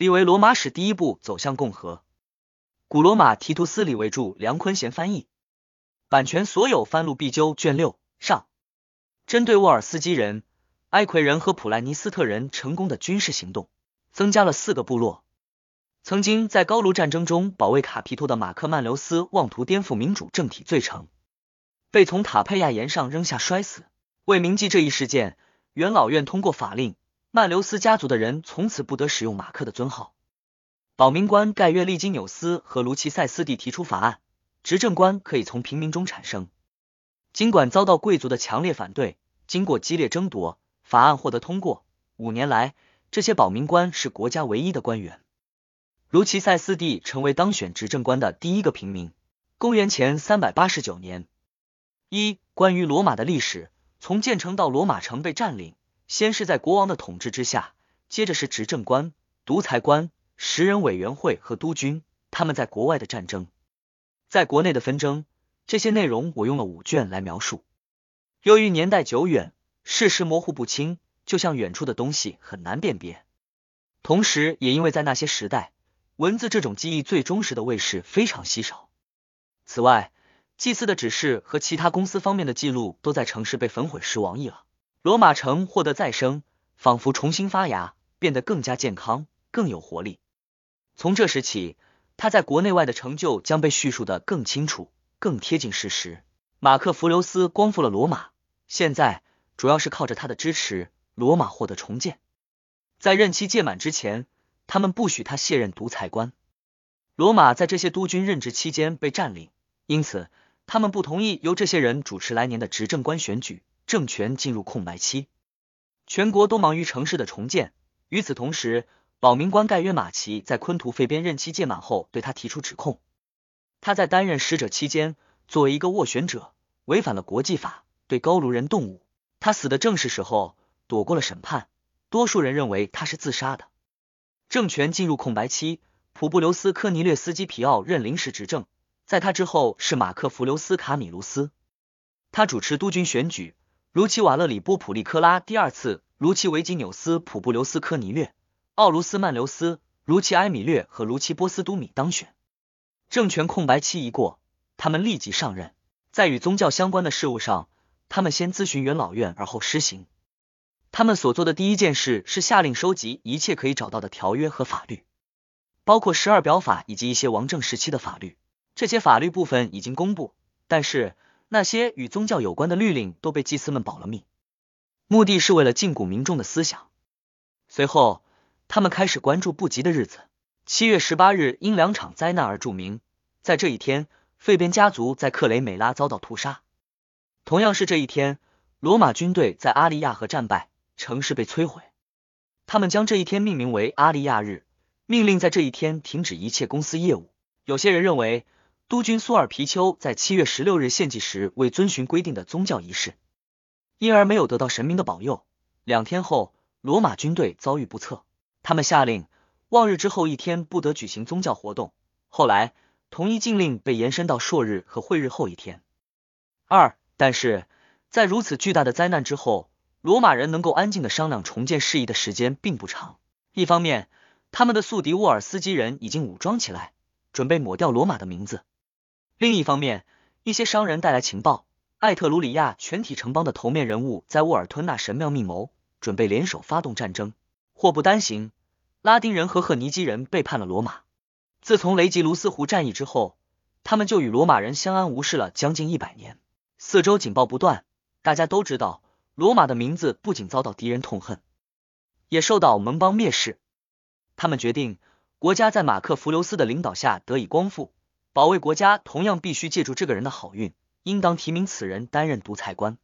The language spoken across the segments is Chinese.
立为罗马史第一部走向共和。古罗马提图斯李维著，梁坤贤翻译，版权所有，翻录必究。卷六上，针对沃尔斯基人、埃奎人和普莱尼斯特人成功的军事行动，增加了四个部落。曾经在高卢战争中保卫卡皮托的马克曼留斯妄图颠覆民主政体罪成，被从塔佩亚岩上扔下摔死。为铭记这一事件，元老院通过法令，曼留斯家族的人从此不得使用马克的尊号。保民官盖约利金纽斯和卢奇塞斯蒂提出法案，执政官可以从平民中产生。尽管遭到贵族的强烈反对，经过激烈争夺，法案获得通过。五年来，这些保民官是国家唯一的官员。卢奇塞斯蒂成为当选执政官的第一个平民。公元前三百八十九年，一关于罗马的历史，从建成到罗马城被占领，先是在国王的统治之下，接着是执政官、独裁官。十人委员会和督军，他们在国外的战争，在国内的纷争，这些内容我用了五卷来描述。由于年代久远，事实模糊不清，就像远处的东西很难辨别。同时，也因为在那些时代，文字这种记忆最忠实的卫士非常稀少。此外，祭祀的指示和其他公司方面的记录都在城市被焚毁时亡佚了。罗马城获得再生，仿佛重新发芽，变得更加健康，更有活力。从这时起，他在国内外的成就将被叙述的更清楚、更贴近事实。马克·弗留斯光复了罗马，现在主要是靠着他的支持，罗马获得重建。在任期届满之前，他们不许他卸任独裁官。罗马在这些督军任职期间被占领，因此他们不同意由这些人主持来年的执政官选举，政权进入空白期。全国都忙于城市的重建，与此同时。保民官盖约马奇在昆图费边任期届满后，对他提出指控。他在担任使者期间，作为一个斡旋者，违反了国际法，对高卢人动武。他死的正是时候，躲过了审判。多数人认为他是自杀的。政权进入空白期，普布留斯科尼略斯基皮奥任临时执政，在他之后是马克弗留斯卡米卢斯，他主持督军选举，卢奇瓦勒里波普利科拉第二次，卢奇维吉纽斯普布留斯科尼略。奥卢斯曼留斯、卢奇埃米略和卢奇波斯都米当选，政权空白期一过，他们立即上任。在与宗教相关的事务上，他们先咨询元老院，而后施行。他们所做的第一件事是下令收集一切可以找到的条约和法律，包括十二表法以及一些王政时期的法律。这些法律部分已经公布，但是那些与宗教有关的律令都被祭司们保了密，目的是为了禁锢民众的思想。随后。他们开始关注不吉的日子。七月十八日因两场灾难而著名。在这一天，费边家族在克雷美拉遭到屠杀。同样是这一天，罗马军队在阿利亚河战败，城市被摧毁。他们将这一天命名为阿利亚日，命令在这一天停止一切公司业务。有些人认为，督军苏尔皮丘在七月十六日献祭时未遵循规定的宗教仪式，因而没有得到神明的保佑。两天后，罗马军队遭遇不测。他们下令，望日之后一天不得举行宗教活动。后来，同一禁令被延伸到朔日和会日后一天。二，但是在如此巨大的灾难之后，罗马人能够安静的商量重建事宜的时间并不长。一方面，他们的宿敌沃尔斯基人已经武装起来，准备抹掉罗马的名字；另一方面，一些商人带来情报，艾特鲁里亚全体城邦的头面人物在沃尔吞纳神庙密谋，准备联手发动战争。祸不单行，拉丁人和赫尼基人背叛了罗马。自从雷吉卢斯湖战役之后，他们就与罗马人相安无事了将近一百年。四周警报不断，大家都知道罗马的名字不仅遭到敌人痛恨，也受到盟邦蔑视。他们决定，国家在马克弗留斯的领导下得以光复，保卫国家同样必须借助这个人的好运，应当提名此人担任独裁官。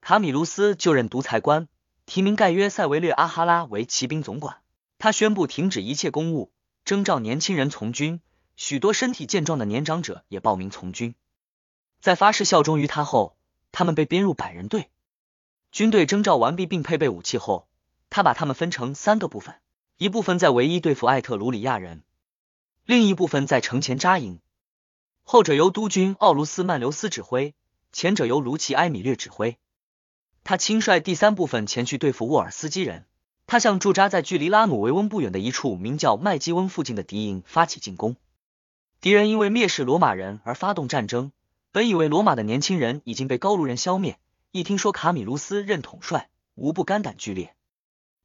卡米卢斯就任独裁官。提名盖约塞维略阿哈拉为骑兵总管，他宣布停止一切公务，征召年轻人从军，许多身体健壮的年长者也报名从军。在发誓效忠于他后，他们被编入百人队。军队征召完毕并配备武器后，他把他们分成三个部分，一部分在唯一对付艾特鲁里亚人，另一部分在城前扎营，后者由督军奥卢斯曼留斯指挥，前者由卢奇埃米略指挥。他亲率第三部分前去对付沃尔斯基人。他向驻扎在距离拉努维翁不远的一处名叫麦基翁附近的敌营发起进攻。敌人因为蔑视罗马人而发动战争，本以为罗马的年轻人已经被高卢人消灭，一听说卡米卢斯任统帅，无不肝胆俱裂。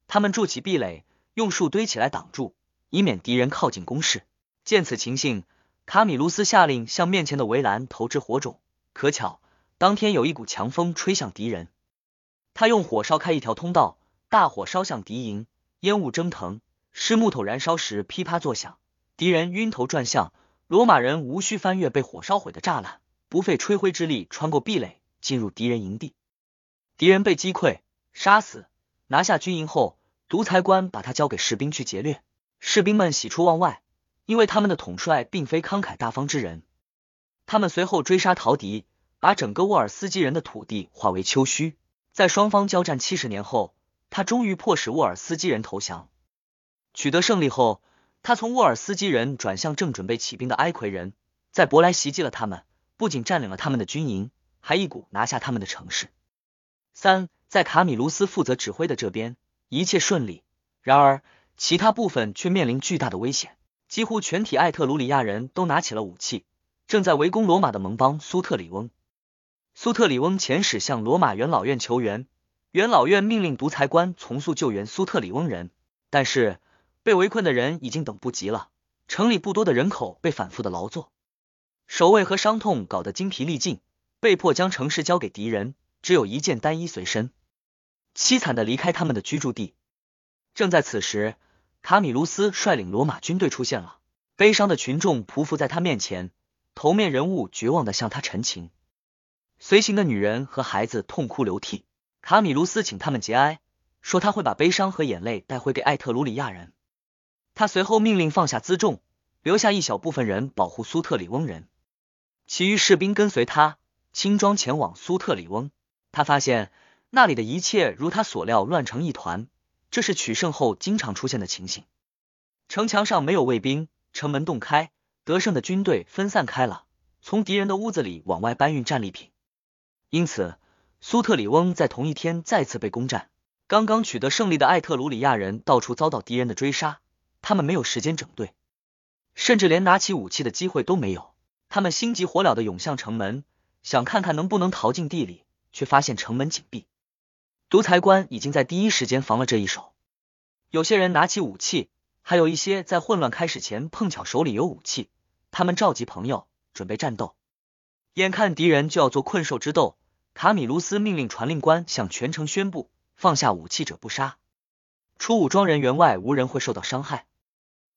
他们筑起壁垒，用树堆起来挡住，以免敌人靠近攻势。见此情形，卡米卢斯下令向面前的围栏投掷火种。可巧，当天有一股强风吹向敌人，他用火烧开一条通道，大火烧向敌营，烟雾蒸腾，湿木头燃烧时噼啪作响，敌人晕头转向。罗马人无需翻越被火烧毁的栅栏，不费吹灰之力穿过壁垒，进入敌人营地。敌人被击溃、杀死，拿下军营后，独裁官把他交给士兵去劫掠。士兵们喜出望外，因为他们的统帅并非慷慨大方之人。他们随后追杀陶迪，把整个沃尔斯基人的土地化为丘墟。在双方交战七十年后，他终于迫使沃尔斯基人投降。取得胜利后。他从沃尔斯基人转向正准备起兵的埃奎人，在伯莱袭击了他们，不仅占领了他们的军营，还一股拿下他们的城市。三，在卡米卢斯负责指挥的这边一切顺利，然而其他部分却面临巨大的危险。几乎全体艾特鲁里亚人都拿起了武器，正在围攻罗马的盟邦苏特里翁。苏特里翁遣使向罗马元老院求援，元老院命令独裁官从速救援苏特里翁人，但是。被围困的人已经等不及了，城里不多的人口被反复的劳作，守卫和伤痛搞得精疲力尽，被迫将城市交给敌人，只有一件单衣随身，凄惨的离开他们的居住地。正在此时，卡米卢斯率领罗马军队出现了，悲伤的群众匍匐在他面前，头面人物绝望的向他陈情，随行的女人和孩子痛哭流涕。卡米卢斯请他们节哀，说他会把悲伤和眼泪带回给艾特鲁里亚人。他随后命令放下辎重，留下一小部分人保护苏特里翁人，其余士兵跟随他轻装前往苏特里翁。他发现那里的一切如他所料乱成一团，这是取胜后经常出现的情形。城墙上没有卫兵，城门洞开，得胜的军队分散开了，从敌人的屋子里往外搬运战利品。因此，苏特里翁在同一天再次被攻占。刚刚取得胜利的艾特鲁里亚人到处遭到敌人的追杀。他们没有时间整队，甚至连拿起武器的机会都没有。他们心急火燎的涌向城门，想看看能不能逃进地里，却发现城门紧闭。独裁官已经在第一时间防了这一手。有些人拿起武器，还有一些在混乱开始前碰巧手里有武器。他们召集朋友，准备战斗。眼看敌人就要做困兽之斗，卡米卢斯命令传令官向全城宣布：放下武器者不杀。除武装人员外，无人会受到伤害。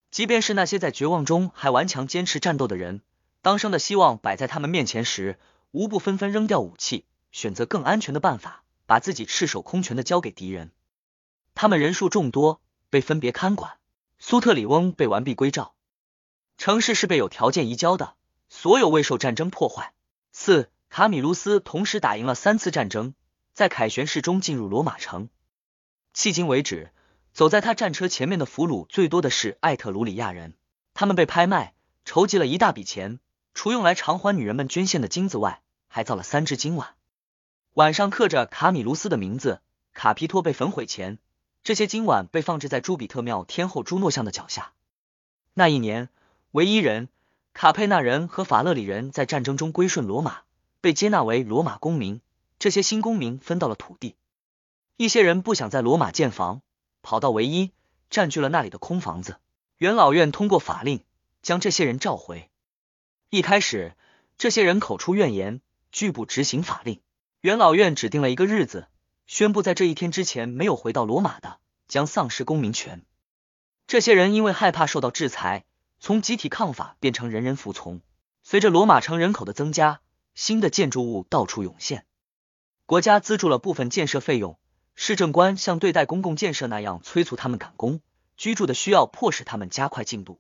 即便是那些在绝望中还顽强坚持战斗的人，当生的希望摆在他们面前时，无不纷纷扔掉武器，选择更安全的办法，把自己赤手空拳的交给敌人。他们人数众多，被分别看管。苏特里翁被完璧归赵，城市是被有条件移交的，所有未受战争破坏。四卡米卢斯同时打赢了三次战争，在凯旋式中进入罗马城。迄今为止。走在他战车前面的俘虏最多的是艾特鲁里亚人，他们被拍卖，筹集了一大笔钱，除用来偿还女人们捐献的金子外，还造了三只金碗，碗上刻着卡米卢斯的名字。卡皮托被焚毁前，这些金碗被放置在朱比特庙天后朱诺像的脚下。那一年，唯一人、卡佩纳人和法勒里人在战争中归顺罗马，被接纳为罗马公民。这些新公民分到了土地，一些人不想在罗马建房。跑到唯一，占据了那里的空房子。元老院通过法令将这些人召回。一开始，这些人口出怨言，拒不执行法令。元老院指定了一个日子，宣布在这一天之前没有回到罗马的，将丧失公民权。这些人因为害怕受到制裁，从集体抗法变成人人服从。随着罗马城人口的增加，新的建筑物到处涌现，国家资助了部分建设费用。市政官像对待公共建设那样催促他们赶工，居住的需要迫使他们加快进度。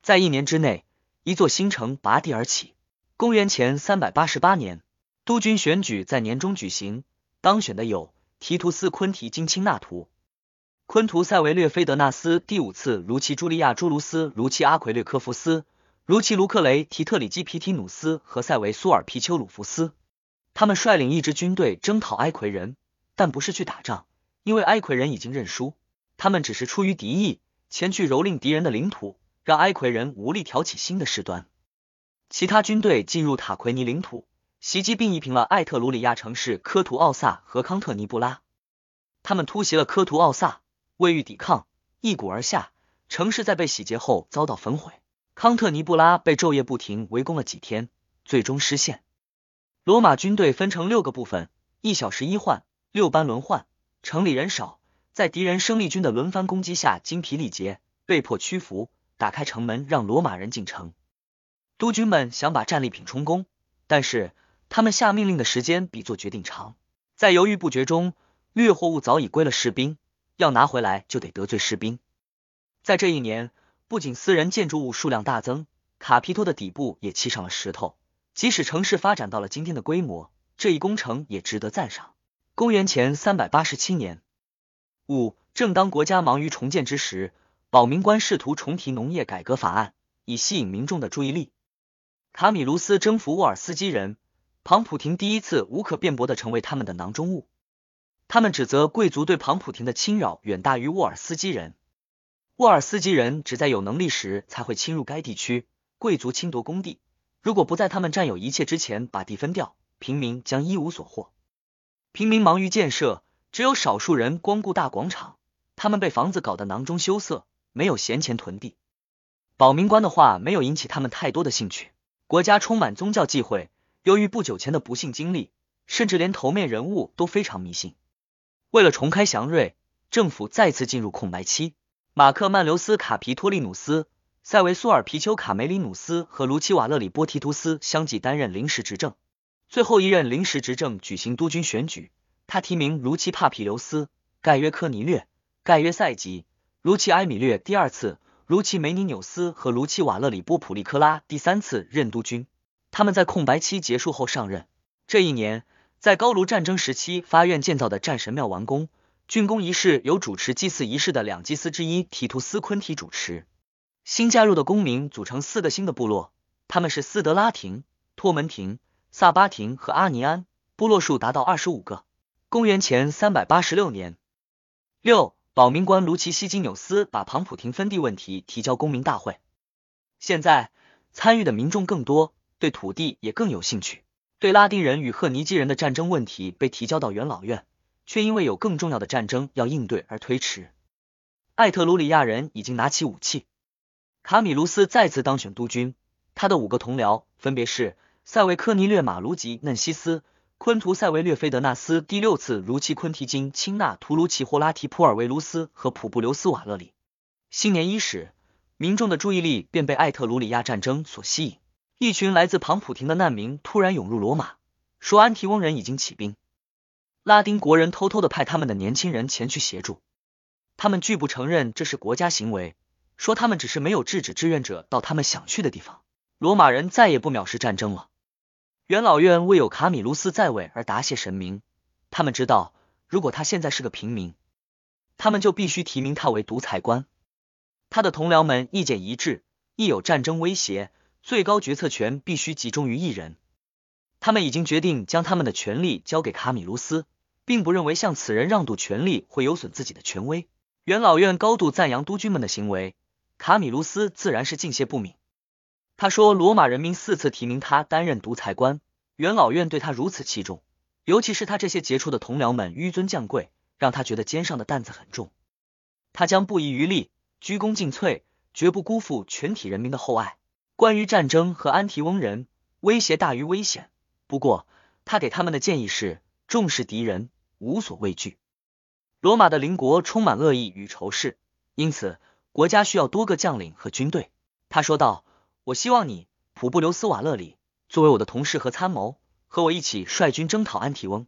在一年之内，一座新城拔地而起。公元前三百八十八年，督军选举在年中举行，当选的有提图斯·昆提金钦纳图、昆图塞维略菲德纳斯第五次如期朱利亚朱卢斯如期阿奎略科夫斯如期卢克雷提特里基皮提努斯和塞维苏尔皮丘鲁弗斯。他们率领一支军队征讨埃奎人。但不是去打仗，因为埃奎人已经认输。他们只是出于敌意，前去蹂躏敌人的领土，让埃奎人无力挑起新的事端。其他军队进入塔奎尼领土，袭击并夷平了艾特鲁里亚城市科图奥萨和康特尼布拉。他们突袭了科图奥萨，未遇抵抗，一鼓而下，城市在被洗劫后遭到焚毁。康特尼布拉被昼夜不停围攻了几天，最终失陷。罗马军队分成六个部分，一小时一换，六班轮换。城里人少，在敌人生力军的轮番攻击下精疲力竭，被迫屈服，打开城门让罗马人进城。督军们想把战利品充公，但是他们下命令的时间比做决定长。在犹豫不决中，掠货物早已归了士兵，要拿回来就得得罪士兵。在这一年，不仅私人建筑物数量大增，卡皮托的底部也砌上了石头。即使城市发展到了今天的规模，这一工程也值得赞赏。公元前三百八十七年，五正当国家忙于重建之时，保民官试图重提农业改革法案，以吸引民众的注意力。卡米卢斯征服沃尔斯基人，庞普廷第一次无可辩驳的成为他们的囊中物。他们指责贵族对庞普廷的侵扰远大于沃尔斯基人。沃尔斯基人只在有能力时才会侵入该地区，贵族侵夺工地，如果不在他们占有一切之前把地分掉，平民将一无所获。平民忙于建设，只有少数人光顾大广场，他们被房子搞得囊中羞涩，没有闲钱囤地。保民官的话没有引起他们太多的兴趣。国家充满宗教忌讳，由于不久前的不幸经历，甚至连头面人物都非常迷信。为了重开祥瑞，政府再次进入空白期。马克曼留斯卡皮托利努斯、塞维苏尔皮丘卡梅里努斯和卢奇瓦勒里波提图斯相继担任临时执政。最后一任临时执政举行督军选举，他提名卢奇帕皮留斯、盖约科尼略、盖约塞吉、卢奇埃米略第二次。卢奇梅尼纽斯和卢奇瓦勒里波普利科拉第三次任督军，他们在空白期结束后上任。这一年，在高卢战争时期发愿建造的战神庙完工，竣工仪式由主持祭祀仪式的两祭司之一提图斯昆提主持。新加入的公民组成四个新的部落，他们是斯德拉廷、托门廷、萨巴廷和阿尼安，部落数达到二十五个。公元前三百八十六年六。保民官卢奇西金纽斯把庞普廷分地问题提交公民大会。现在参与的民众更多，对土地也更有兴趣。对拉丁人与赫尼基人的战争问题被提交到元老院，却因为有更重要的战争要应对而推迟。艾特鲁里亚人已经拿起武器。卡米卢斯再次当选督军，他的五个同僚分别是塞维科尼略马卢吉嫩西斯。昆图塞维略菲德纳斯第六次如期昆提金钦纳图卢奇霍拉提普尔维卢斯和普布留斯瓦勒里。新年伊始，民众的注意力便被艾特鲁里亚战争所吸引。一群来自庞普廷的难民突然涌入罗马，说安提翁人已经起兵。拉丁国人偷偷的派他们的年轻人前去协助，他们拒不承认这是国家行为，说他们只是没有制止志愿者到他们想去的地方。罗马人再也不藐视战争了。元老院为有卡米卢斯在位而答谢神明，他们知道，如果他现在是个平民，他们就必须提名他为独裁官。他的同僚们意见一致，一有战争威胁，最高决策权必须集中于一人。他们已经决定将他们的权力交给卡米卢斯，并不认为向此人让渡权力会有损自己的权威。元老院高度赞扬督军们的行为，卡米卢斯自然是敬谢不敏。他说：“罗马人民四次提名他担任独裁官，元老院对他如此器重，尤其是他这些杰出的同僚们纡尊降贵，让他觉得肩上的担子很重。他将不遗余力，鞠躬尽瘁，绝不辜负全体人民的厚爱。关于战争和安提翁人，威胁大于危险。不过，他给他们的建议是重视敌人，无所畏惧。罗马的邻国充满恶意与仇视，因此国家需要多个将领和军队。”他说道。我希望你，普布留斯瓦勒里，作为我的同事和参谋，和我一起率军征讨安提翁。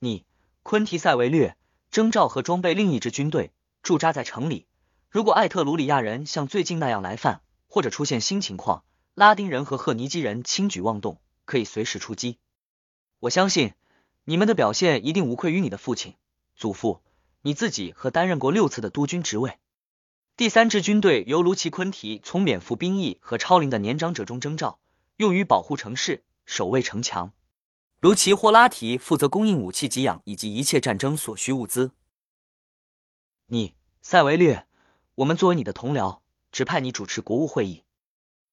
你，昆提塞维略，征召和装备另一支军队，驻扎在城里。如果艾特鲁里亚人像最近那样来犯，或者出现新情况，拉丁人和赫尼基人轻举妄动，可以随时出击。我相信你们的表现一定无愧于你的父亲、祖父、你自己和担任过六次的督军职位。第三支军队由卢奇昆提从免服兵役和超龄的年长者中征召，用于保护城市、守卫城墙。卢奇霍拉提负责供应武器给养以及一切战争所需物资。你塞维略，我们作为你的同僚，指派你主持国务会议，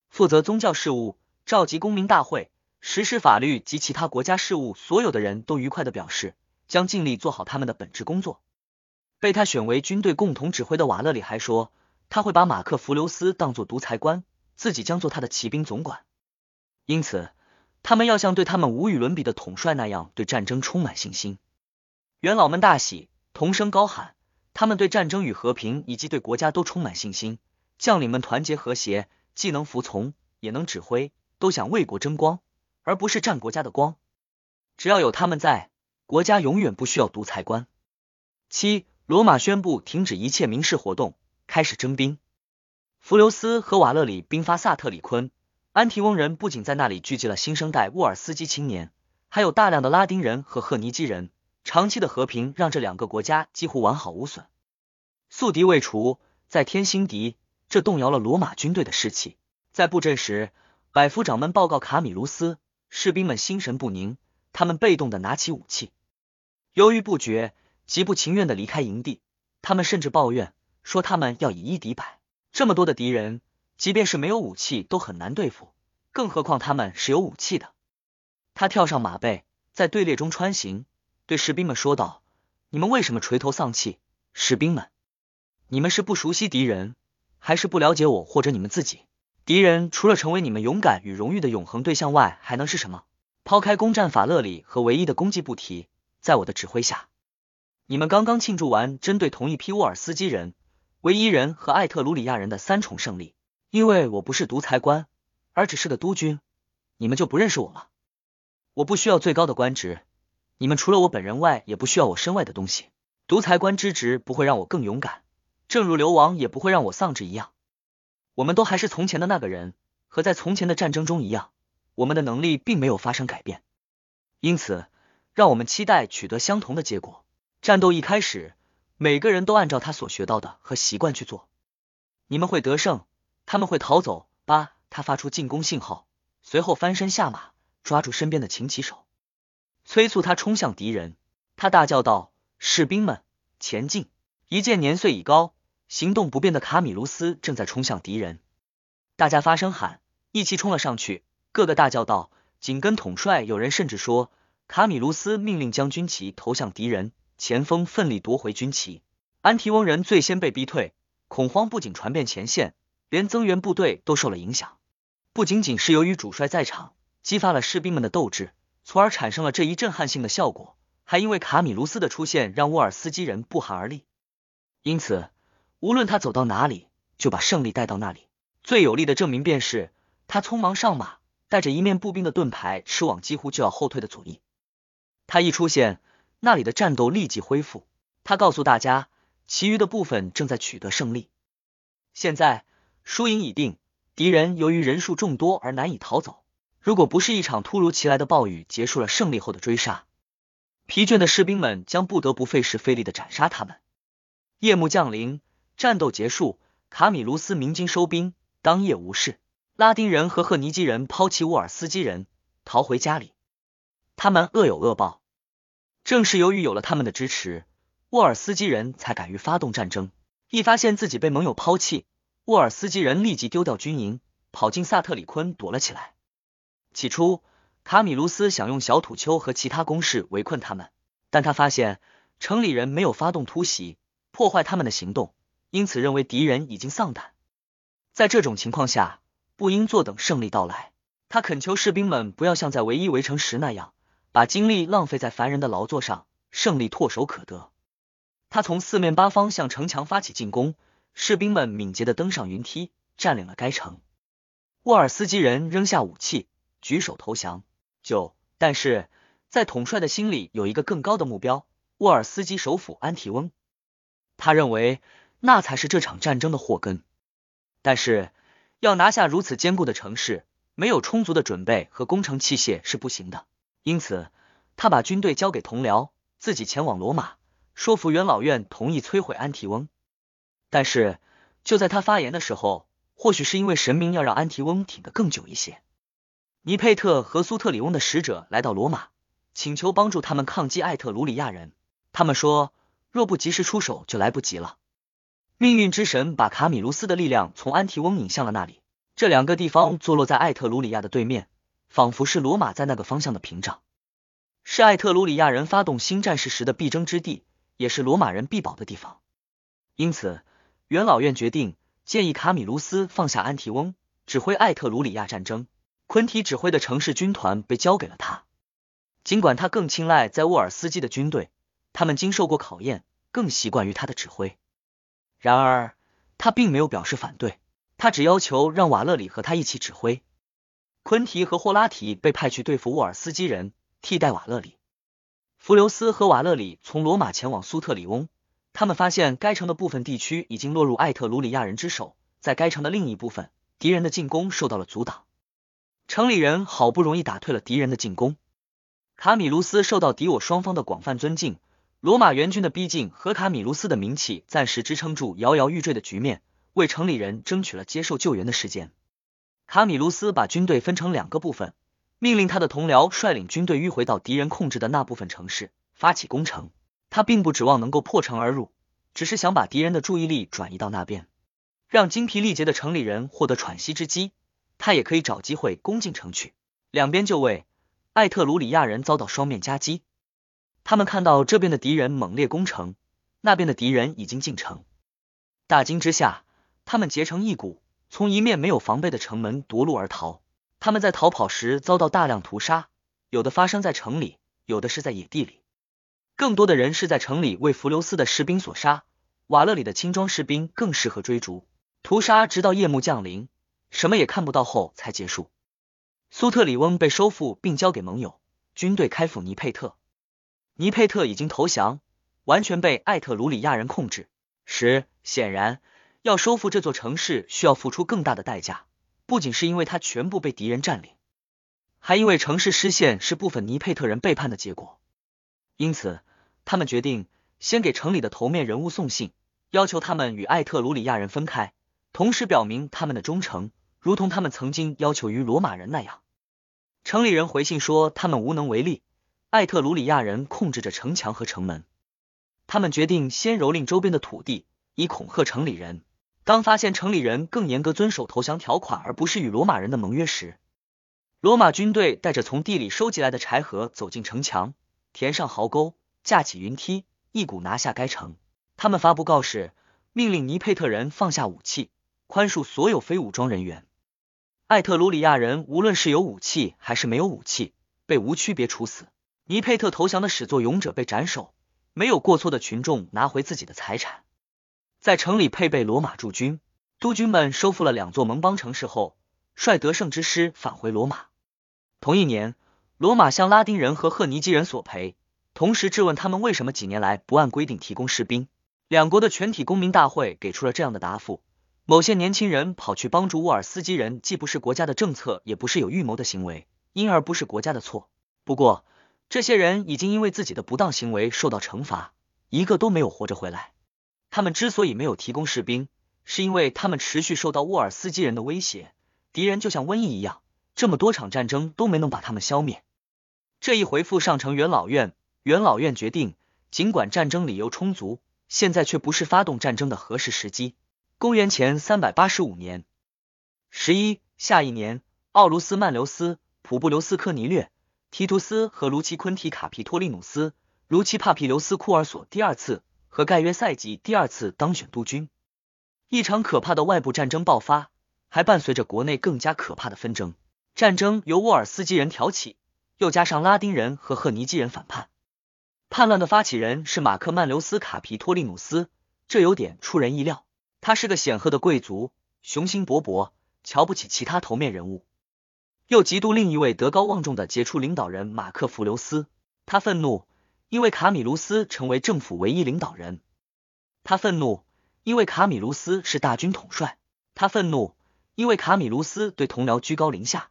负责宗教事务，召集公民大会，实施法律及其他国家事务。所有的人都愉快的表示，将尽力做好他们的本职工作。被他选为军队共同指挥的瓦勒里还说，他会把马克弗留斯当作独裁官，自己将做他的骑兵总管。因此，他们要像对他们无与伦比的统帅那样，对战争充满信心。元老们大喜，同声高喊，他们对战争与和平以及对国家都充满信心。将领们团结和谐，既能服从，也能指挥，都想为国争光，而不是占国家的光。只要有他们在，国家永远不需要独裁官。七。罗马宣布停止一切民事活动，开始征兵。弗留斯和瓦勒里兵发萨特里昆，安提翁人不仅在那里聚集了新生代沃尔斯基青年，还有大量的拉丁人和赫尼基人。长期的和平让这两个国家几乎完好无损。宿敌未除，在天新敌，这动摇了罗马军队的士气。在布阵时，百夫长们报告卡米卢斯，士兵们心神不宁，他们被动的拿起武器，犹豫不决。极不情愿的离开营地，他们甚至抱怨说他们要以一敌百，这么多的敌人，即便是没有武器都很难对付，更何况他们是有武器的。他跳上马背，在队列中穿行，对士兵们说道：“你们为什么垂头丧气？士兵们，你们是不熟悉敌人，还是不了解我或者你们自己？敌人除了成为你们勇敢与荣誉的永恒对象外，还能是什么？抛开攻占法勒里和唯一的功绩不提，在我的指挥下。”你们刚刚庆祝完针对同一批沃尔斯基人、维伊人和艾特鲁里亚人的三重胜利，因为我不是独裁官，而只是个督军，你们就不认识我了。我不需要最高的官职，你们除了我本人外，也不需要我身外的东西。独裁官之职不会让我更勇敢，正如流亡也不会让我丧志一样。我们都还是从前的那个人，和在从前的战争中一样，我们的能力并没有发生改变。因此，让我们期待取得相同的结果。战斗一开始，每个人都按照他所学到的和习惯去做。你们会得胜，他们会逃走。八，他发出进攻信号，随后翻身下马，抓住身边的琴棋手，催促他冲向敌人。他大叫道：“士兵们，前进！”一见年岁已高、行动不便的卡米卢斯正在冲向敌人，大家发声喊，一起冲了上去。个个大叫道：“紧跟统帅！”有人甚至说，卡米卢斯命令将军旗投向敌人。前锋奋力夺回军旗，安提翁人最先被逼退，恐慌不仅传遍前线，连增援部队都受了影响。不仅仅是由于主帅在场，激发了士兵们的斗志，从而产生了这一震撼性的效果，还因为卡米卢斯的出现，让沃尔斯基人不寒而栗。因此，无论他走到哪里，就把胜利带到那里。最有力的证明便是他匆忙上马，带着一面步兵的盾牌，驰往几乎就要后退的左翼。他一出现。那里的战斗立即恢复。他告诉大家，其余的部分正在取得胜利。现在输赢已定，敌人由于人数众多而难以逃走。如果不是一场突如其来的暴雨结束了胜利后的追杀，疲倦的士兵们将不得不费时费力的斩杀他们。夜幕降临，战斗结束，卡米卢斯鸣金收兵，当夜无事。拉丁人和赫尼基人抛弃沃尔斯基人，逃回家里。他们恶有恶报。正是由于有了他们的支持，沃尔斯基人才敢于发动战争。一发现自己被盟友抛弃，沃尔斯基人立即丢掉军营，跑进萨特里昆躲了起来。起初，卡米卢斯想用小土丘和其他攻势围困他们，但他发现城里人没有发动突袭，破坏他们的行动，因此认为敌人已经丧胆。在这种情况下，不应坐等胜利到来。他恳求士兵们不要像在唯一围城时那样。把精力浪费在凡人的劳作上，胜利唾手可得。他从四面八方向城墙发起进攻，士兵们敏捷的登上云梯，占领了该城。沃尔斯基人扔下武器，举手投降。九，但是在统帅的心里有一个更高的目标——沃尔斯基首府安提翁。他认为那才是这场战争的祸根。但是要拿下如此坚固的城市，没有充足的准备和工程器械是不行的。因此，他把军队交给同僚，自己前往罗马，说服元老院同意摧毁安提翁。但是，就在他发言的时候，或许是因为神明要让安提翁挺得更久一些，尼佩特和苏特里翁的使者来到罗马，请求帮助他们抗击艾特鲁里亚人。他们说，若不及时出手，就来不及了。命运之神把卡米卢斯的力量从安提翁引向了那里。这两个地方坐落在艾特鲁里亚的对面，仿佛是罗马在那个方向的屏障，是艾特鲁里亚人发动新战事时的必争之地，也是罗马人必保的地方。因此，元老院决定建议卡米卢斯放下安提翁，指挥艾特鲁里亚战争。昆提指挥的城市军团被交给了他，尽管他更青睐在沃尔斯基的军队，他们经受过考验，更习惯于他的指挥。然而，他并没有表示反对，他只要求让瓦勒里和他一起指挥。昆提和霍拉提被派去对付沃尔斯基人，替代瓦勒里。弗留斯和瓦勒里从罗马前往苏特里翁，他们发现该城的部分地区已经落入艾特鲁里亚人之手，在该城的另一部分，敌人的进攻受到了阻挡。城里人好不容易打退了敌人的进攻，卡米卢斯受到敌我双方的广泛尊敬。罗马援军的逼近和卡米卢斯的名气暂时支撑住摇摇欲坠的局面，为城里人争取了接受救援的时间。卡米卢斯把军队分成两个部分，命令他的同僚率领军队迂回到敌人控制的那部分城市，发起攻城。他并不指望能够破城而入，只是想把敌人的注意力转移到那边，让精疲力竭的城里人获得喘息之机。他也可以找机会攻进城去，两边就位。艾特鲁里亚人遭到双面夹击，他们看到这边的敌人猛烈攻城，那边的敌人已经进城。大惊之下，他们结成一股，从一面没有防备的城门夺路而逃。他们在逃跑时遭到大量屠杀，有的发生在城里，有的是在野地里，更多的人是在城里为弗留斯的士兵所杀。瓦勒里的轻装士兵更适合追逐屠杀，直到夜幕降临。什么也看不到后才结束。苏特里翁被收复并交给盟友，军队开赴尼佩特。尼佩特已经投降，完全被艾特鲁里亚人控制。十显然，要收复这座城市需要付出更大的代价，不仅是因为它全部被敌人占领，还因为城市失陷是部分尼佩特人背叛的结果。因此，他们决定先给城里的头面人物送信，要求他们与艾特鲁里亚人分开，同时表明他们的忠诚。如同他们曾经要求于罗马人那样，城里人回信说他们无能为力。艾特鲁里亚人控制着城墙和城门，他们决定先蹂躏周边的土地，以恐吓城里人。当发现城里人更严格遵守投降条款，而不是与罗马人的盟约时，罗马军队带着从地里收集来的柴禾走进城墙，填上壕沟，架起云梯，一股拿下该城。他们发布告示，命令尼佩特人放下武器，宽恕所有非武装人员。艾特鲁里亚人无论是有武器还是没有武器，被无区别处死。尼佩特投降的始作俑者被斩首，没有过错的群众拿回自己的财产。在城里配备罗马驻军，督军们收复了两座盟邦城市后，率得胜之师返回罗马。同一年，罗马向拉丁人和赫尼基人索赔，同时质问他们为什么几年来不按规定提供士兵。两国的全体公民大会给出了这样的答复。某些年轻人跑去帮助沃尔斯基人，既不是国家的政策，也不是有预谋的行为，因而不是国家的错。不过，这些人已经因为自己的不当行为受到惩罚，一个都没有活着回来。他们之所以没有提供士兵，是因为他们持续受到沃尔斯基人的威胁，敌人就像瘟疫一样，这么多场战争都没能把他们消灭。这一回复上呈元老院，元老院决定，尽管战争理由充足，现在却不是发动战争的合适时机。公元前三百八十五年十一，下一年，奥卢斯曼留斯、普布留斯科尼略、提图斯和卢奇昆提卡皮托利努斯、卢奇帕皮留斯库尔索第二次和盖约赛季第二次当选督军。一场可怕的外部战争爆发，还伴随着国内更加可怕的纷争。战争由沃尔斯基人挑起，又加上拉丁人和赫尼基人反叛。叛乱的发起人是马克曼留斯卡皮托利努斯，这有点出人意料。他是个显赫的贵族，雄心勃勃，瞧不起其他头面人物，又嫉妒另一位德高望重的杰出领导人马克弗留斯。他愤怒，因为卡米卢斯成为政府唯一领导人。他愤怒，因为卡米卢斯是大军统帅。他愤怒，因为卡米卢斯对同僚居高临下。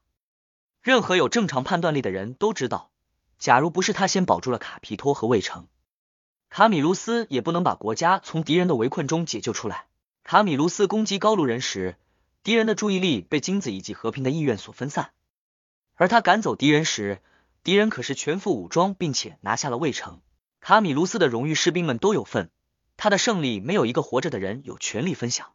任何有正常判断力的人都知道，假如不是他先保住了卡皮托和卫城，卡米卢斯也不能把国家从敌人的围困中解救出来。卡米卢斯攻击高卢人时，敌人的注意力被金子以及和平的意愿所分散；而他赶走敌人时，敌人可是全副武装，并且拿下了卫城。卡米卢斯的荣誉士兵们都有份，他的胜利没有一个活着的人有权利分享。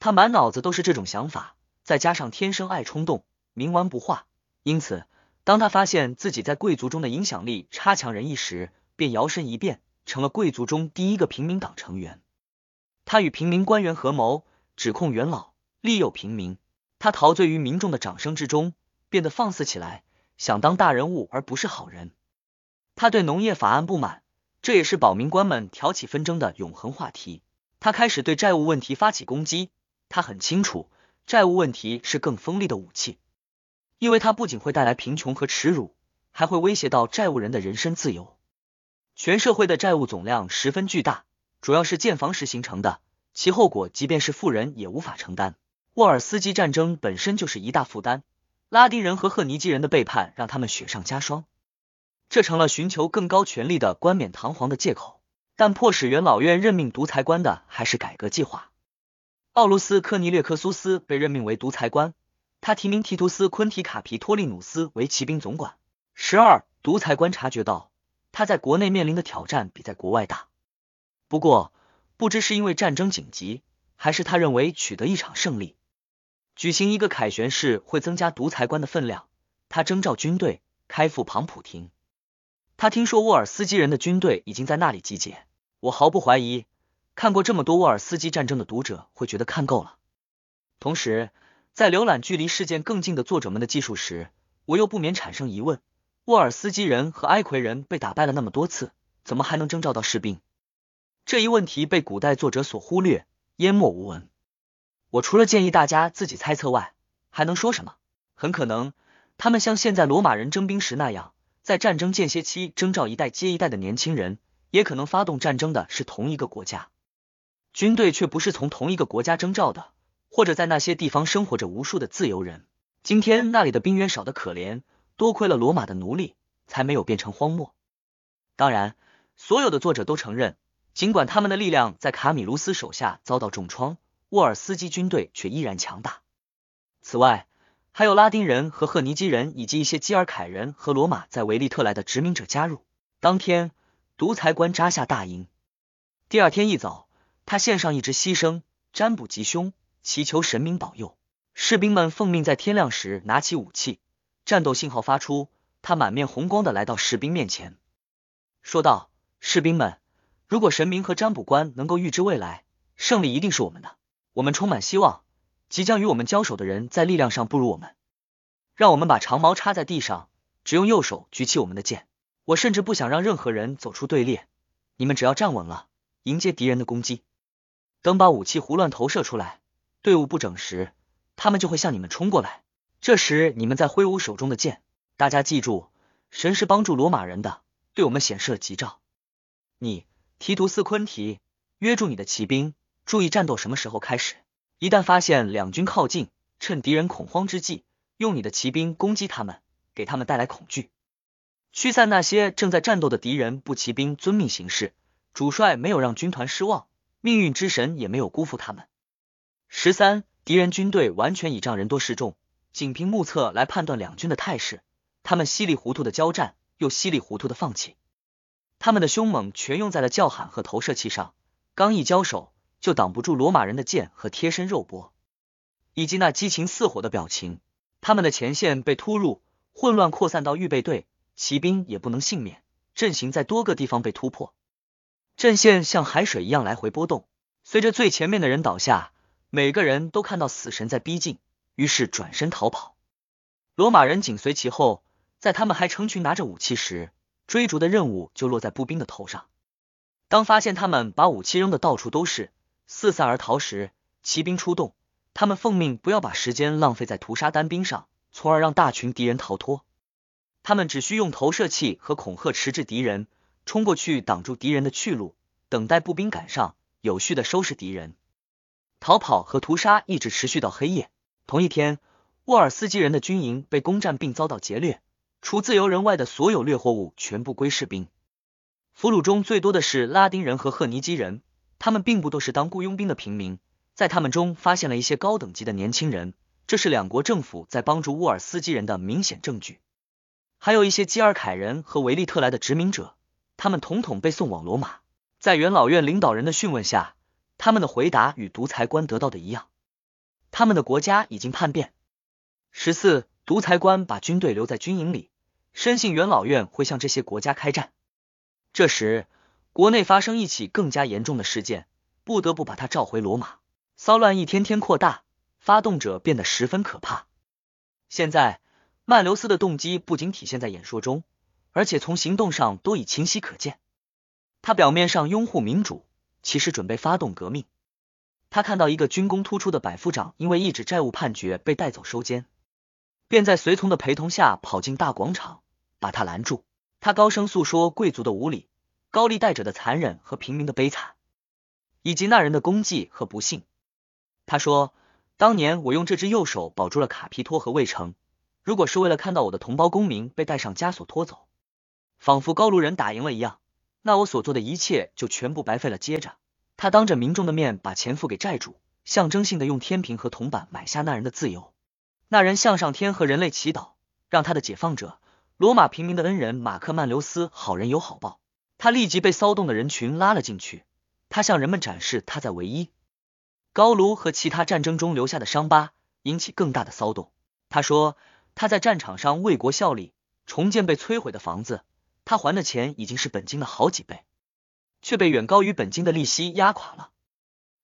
他满脑子都是这种想法，再加上天生爱冲动，冥顽不化，因此当他发现自己在贵族中的影响力差强人意时，便摇身一变，成了贵族中第一个平民党成员。他与平民官员合谋，指控元老，利诱平民。他陶醉于民众的掌声之中，变得放肆起来，想当大人物而不是好人。他对农业法案不满。这也是保民官们挑起纷争的永恒话题。他开始对债务问题发起攻击。他很清楚，债务问题是更锋利的武器，因为它不仅会带来贫穷和耻辱，还会威胁到债务人的人身自由。全社会的债务总量十分巨大，主要是建房时形成的，其后果即便是富人也无法承担。沃尔斯基战争本身就是一大负担，拉丁人和赫尼基人的背叛让他们雪上加霜。这成了寻求更高权力的冠冕堂皇的借口，但迫使元老院任命独裁官的还是改革计划。奥卢斯科尼略克苏斯被任命为独裁官，他提名提图斯昆提卡皮托利努斯为骑兵总管。十二，独裁官察觉到他在国内面临的挑战比在国外大，不过不知是因为战争紧急，还是他认为取得一场胜利，举行一个凯旋式会增加独裁官的分量。他征召军队，开赴庞普廷。他听说沃尔斯基人的军队已经在那里集结，我毫不怀疑，看过这么多沃尔斯基战争的读者会觉得看够了。同时，在浏览距离事件更近的作者们的技术时，我又不免产生疑问：沃尔斯基人和埃奎人被打败了那么多次，怎么还能征召到士兵？这一问题被古代作者所忽略，淹没无闻。我除了建议大家自己猜测外，还能说什么？很可能，他们像现在罗马人征兵时那样。在战争间歇期征召一代接一代的年轻人，也可能发动战争的是同一个国家，军队却不是从同一个国家征召的，或者在那些地方生活着无数的自由人。今天那里的兵员少得可怜，多亏了罗马的奴隶，才没有变成荒漠。当然，所有的作者都承认，尽管他们的力量在卡米卢斯手下遭到重创，沃尔斯基军队却依然强大。此外，还有拉丁人和赫尼基人，以及一些基尔凯人和罗马在维利特来的殖民者加入。当天，独裁官扎下大营。第二天一早，他献上一只牺牲，占卜吉凶，祈求神明保佑。士兵们奉命在天亮时拿起武器，战斗信号发出。他满面红光的来到士兵面前，说道：“士兵们，如果神明和占卜官能够预知未来，胜利一定是我们的。我们充满希望。”即将与我们交手的人在力量上不如我们，让我们把长矛插在地上，只用右手举起我们的剑。我甚至不想让任何人走出队列，你们只要站稳了，迎接敌人的攻击。等把武器胡乱投射出来，队伍不整时，他们就会向你们冲过来。这时你们再挥舞手中的剑。大家记住，神是帮助罗马人的，对我们显示了吉兆。你提图斯昆提，约住你的骑兵，注意战斗什么时候开始。一旦发现两军靠近，趁敌人恐慌之际，用你的骑兵攻击他们，给他们带来恐惧，驱散那些正在战斗的敌人。步骑兵遵命行事，主帅没有让军团失望，命运之神也没有辜负他们。十三，敌人军队完全倚仗人多势众，仅凭目测来判断两军的态势。他们稀里糊涂的交战，又稀里糊涂的放弃，他们的凶猛全用在了叫喊和投射器上。刚一交手。就挡不住罗马人的剑和贴身肉搏，以及那激情似火的表情。他们的前线被突入，混乱扩散到预备队，骑兵也不能幸免，阵型在多个地方被突破，阵线像海水一样来回波动。随着最前面的人倒下，每个人都看到死神在逼近，于是转身逃跑。罗马人紧随其后，在他们还成群拿着武器时，追逐的任务就落在步兵的头上。当发现他们把武器扔的到处都是，四散而逃时，骑兵出动，他们奉命不要把时间浪费在屠杀单兵上，从而让大群敌人逃脱。他们只需用投射器和恐吓迟滞敌人，冲过去挡住敌人的去路，等待步兵赶上，有序的收拾敌人。逃跑和屠杀一直持续到黑夜。同一天，沃尔斯基人的军营被攻占并遭到劫掠，除自由人外的所有掠获物全部归士兵。俘虏中最多的是拉丁人和赫尼基人。他们并不都是当雇佣兵的平民，在他们中发现了一些高等级的年轻人，这是两国政府在帮助沃尔斯基人的明显证据。还有一些基尔凯人和维利特来的殖民者，他们统统被送往罗马。在元老院领导人的讯问下，他们的回答与独裁官得到的一样，他们的国家已经叛变。十四，独裁官把军队留在军营里，深信元老院会向这些国家开战。这时，国内发生一起更加严重的事件，不得不把他召回罗马。骚乱一天天扩大，发动者变得十分可怕。现在，曼留斯的动机不仅体现在演说中，而且从行动上都已清晰可见。他表面上拥护民主，其实准备发动革命。他看到一个军功突出的百夫长因为一纸债务判决被带走收监，便在随从的陪同下跑进大广场，把他拦住。他高声诉说贵族的无礼、高利贷者的残忍和平民的悲惨，以及那人的功绩和不幸。他说：“当年我用这只右手保住了卡皮托和卫城，如果是为了看到我的同胞公民被带上枷锁拖走，仿佛高卢人打赢了一样。”那我所做的一切就全部白费了。接着，他当着民众的面把钱付给债主，象征性的用天平和铜板买下那人的自由。那人向上天和人类祈祷，让他的解放者罗马平民的恩人马克曼留斯好人有好报。他立即被骚动的人群拉了进去，他向人们展示他在唯一高卢和其他战争中留下的伤疤，引起更大的骚动。他说他在战场上为国效力，重建被摧毁的房子。他还的钱已经是本金的好几倍，却被远高于本金的利息压垮了。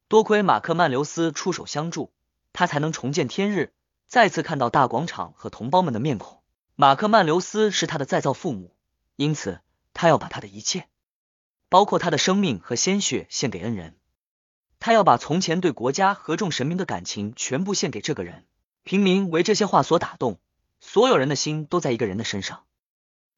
多亏马克曼留斯出手相助，他才能重见天日，再次看到大广场和同胞们的面孔。马克曼留斯是他的再造父母，因此他要把他的一切，包括他的生命和鲜血献给恩人。他要把从前对国家和众神明的感情全部献给这个人。平民为这些话所打动，所有人的心都在一个人的身上。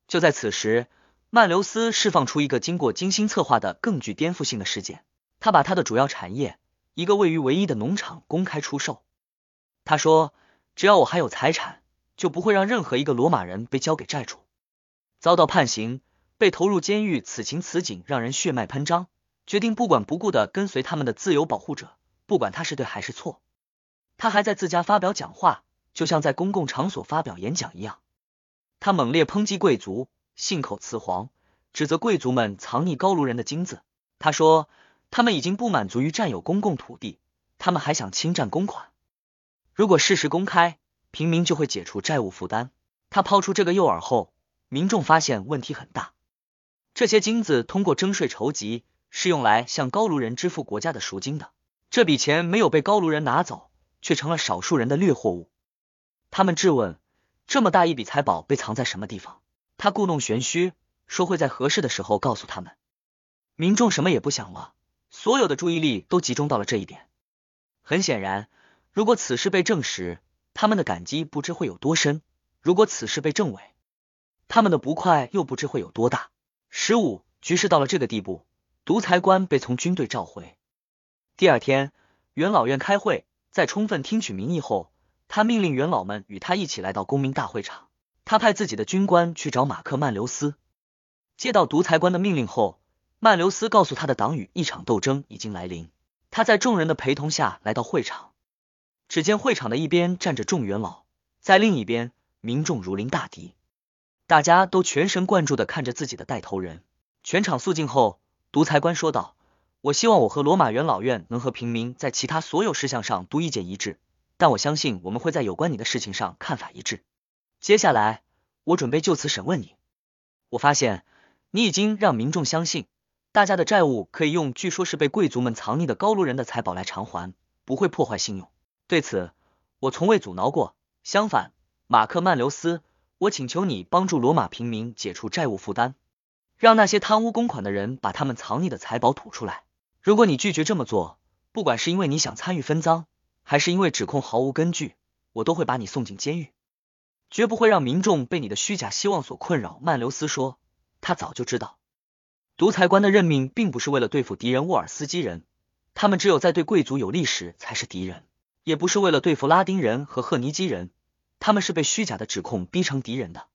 就在此时。曼留斯释放出一个经过精心策划的更具颠覆性的事件，他把他的主要产业，一个位于唯一的农场公开出售。他说：“只要我还有财产，就不会让任何一个罗马人被交给债主，遭到判刑，被投入监狱。此情此景让人血脉喷张，决定不管不顾的跟随他们的自由保护者，不管他是对还是错。”他还在自家发表讲话，就像在公共场所发表演讲一样。他猛烈抨击贵族。信口雌黄，指责贵族们藏匿高卢人的金子。他说，他们已经不满足于占有公共土地，他们还想侵占公款。如果事实公开，平民就会解除债务负担。他抛出这个诱饵后，民众发现问题很大。这些金子通过征税筹集，是用来向高卢人支付国家的赎金的。这笔钱没有被高卢人拿走，却成了少数人的掠货物。他们质问：这么大一笔财宝被藏在什么地方？他故弄玄虚，说会在合适的时候告诉他们。民众什么也不想了，所有的注意力都集中到了这一点。很显然，如果此事被证实，他们的感激不知会有多深；如果此事被证伪，他们的不快又不知会有多大。十五，局势到了这个地步，独裁官被从军队召回。第二天，元老院开会，在充分听取民意后，他命令元老们与他一起来到公民大会场。他派自己的军官去找马克曼留斯，接到独裁官的命令后，曼留斯告诉他的党羽，一场斗争已经来临。他在众人的陪同下来到会场，只见会场的一边站着众元老，在另一边，民众如临大敌，大家都全神贯注的看着自己的带头人。全场肃静后，独裁官说道：“我希望我和罗马元老院能和平民在其他所有事项上都意见一致，但我相信我们会在有关你的事情上看法一致。”接下来，我准备就此审问你。我发现你已经让民众相信，大家的债务可以用据说是被贵族们藏匿的高卢人的财宝来偿还，不会破坏信用。对此，我从未阻挠过。相反，马克曼留斯，我请求你帮助罗马平民解除债务负担，让那些贪污公款的人把他们藏匿的财宝吐出来。如果你拒绝这么做，不管是因为你想参与分赃，还是因为指控毫无根据，我都会把你送进监狱。绝不会让民众被你的虚假希望所困扰。曼留斯说，他早就知道，独裁官的任命并不是为了对付敌人沃尔斯基人，他们只有在对贵族有利时才是敌人；也不是为了对付拉丁人和赫尼基人，他们是被虚假的指控逼成敌人的。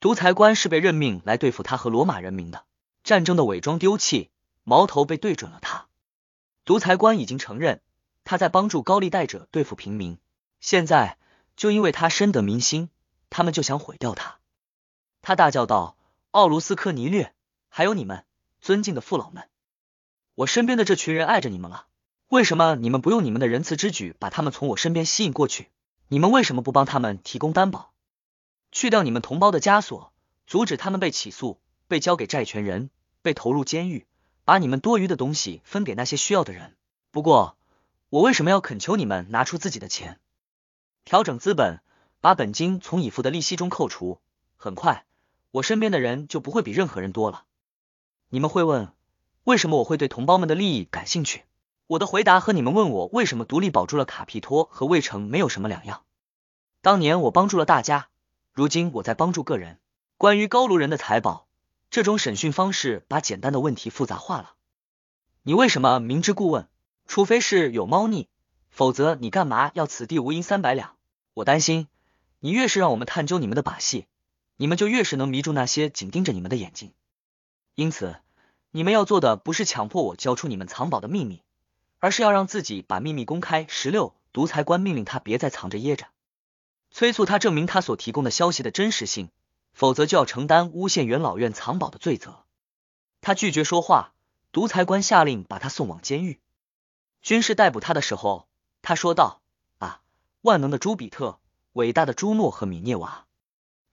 独裁官是被任命来对付他和罗马人民的。战争的伪装丢弃，矛头被对准了他。独裁官已经承认他在帮助高利贷者对付平民，现在。就因为他深得民心，他们就想毁掉他。他大叫道：“奥卢斯科尼略，还有你们尊敬的父老们，我身边的这群人碍着你们了，为什么你们不用你们的仁慈之举把他们从我身边吸引过去？你们为什么不帮他们提供担保，去掉你们同胞的枷锁，阻止他们被起诉、被交给债权人、被投入监狱，把你们多余的东西分给那些需要的人？不过，我为什么要恳求你们拿出自己的钱，调整资本，把本金从已付的利息中扣除？很快，我身边的人就不会比任何人多了。你们会问，为什么我会对同胞们的利益感兴趣？我的回答和你们问我为什么独立保住了卡皮托和魏城没有什么两样。当年我帮助了大家，如今我在帮助个人。关于高卢人的财宝，这种审讯方式把简单的问题复杂化了。你为什么明知故问？除非是有猫腻，否则你干嘛要此地无银三百两？我担心，你越是让我们探究你们的把戏，你们就越是能迷住那些紧盯着你们的眼睛。因此，你们要做的不是强迫我交出你们藏宝的秘密。而是要让自己把秘密公开。十六，独裁官命令他别再藏着掖着，催促他证明他所提供的消息的真实性，否则就要承担诬陷元老院藏宝的罪责。他拒绝说话，独裁官下令把他送往监狱。军事逮捕他的时候，他说道：“啊，万能的朱比特，伟大的朱诺和米涅瓦，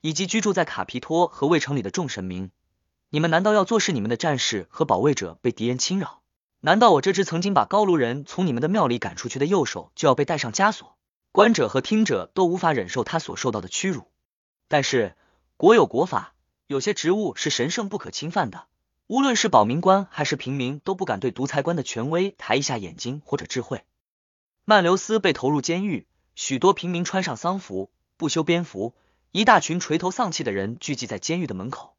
以及居住在卡皮托和卫城里的众神明，你们难道要坐视你们的战士和保卫者被敌人侵扰？”难道我这只曾经把高卢人从你们的庙里赶出去的右手就要被戴上枷锁？观者和听者都无法忍受他所受到的屈辱。但是国有国法，有些职务是神圣不可侵犯的，无论是保民官还是平民都不敢对独裁官的权威抬一下眼睛或者智慧。曼留斯被投入监狱，许多平民穿上丧服，不修边幅，一大群垂头丧气的人聚集在监狱的门口。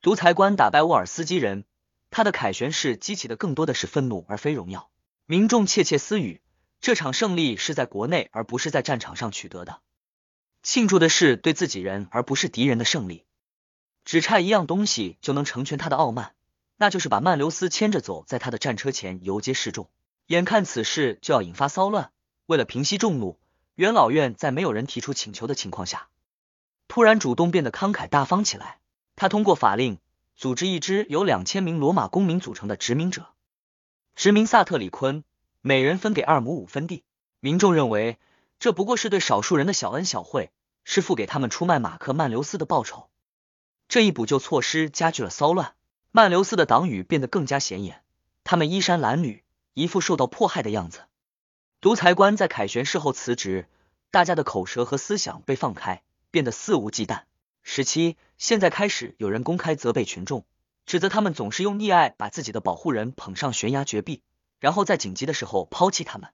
独裁官打败沃尔斯基人。他的凯旋式激起的更多的是愤怒，而非荣耀。民众窃窃私语，这场胜利是在国内而不是在战场上取得的，庆祝的是对自己人而不是敌人的胜利。只差一样东西就能成全他的傲慢，那就是把曼留斯牵着走在他的战车前游街示众。眼看此事就要引发骚乱，为了平息众怒，元老院在没有人提出请求的情况下，突然主动变得慷慨大方起来。他通过法令。组织一支由两千名罗马公民组成的殖民者，殖民萨特里昆，每人分给二亩五分地。民众认为这不过是对少数人的小恩小惠，是付给他们出卖马克曼留斯的报酬。这一补救措施加剧了骚乱，曼留斯的党羽变得更加显眼，他们衣衫褴褛，一副受到迫害的样子。独裁官在凯旋事后辞职，大家的口舌和思想被放开，变得肆无忌惮。十七，现在开始有人公开责备群众，指责他们总是用溺爱把自己的保护人捧上悬崖绝壁，然后在紧急的时候抛弃他们。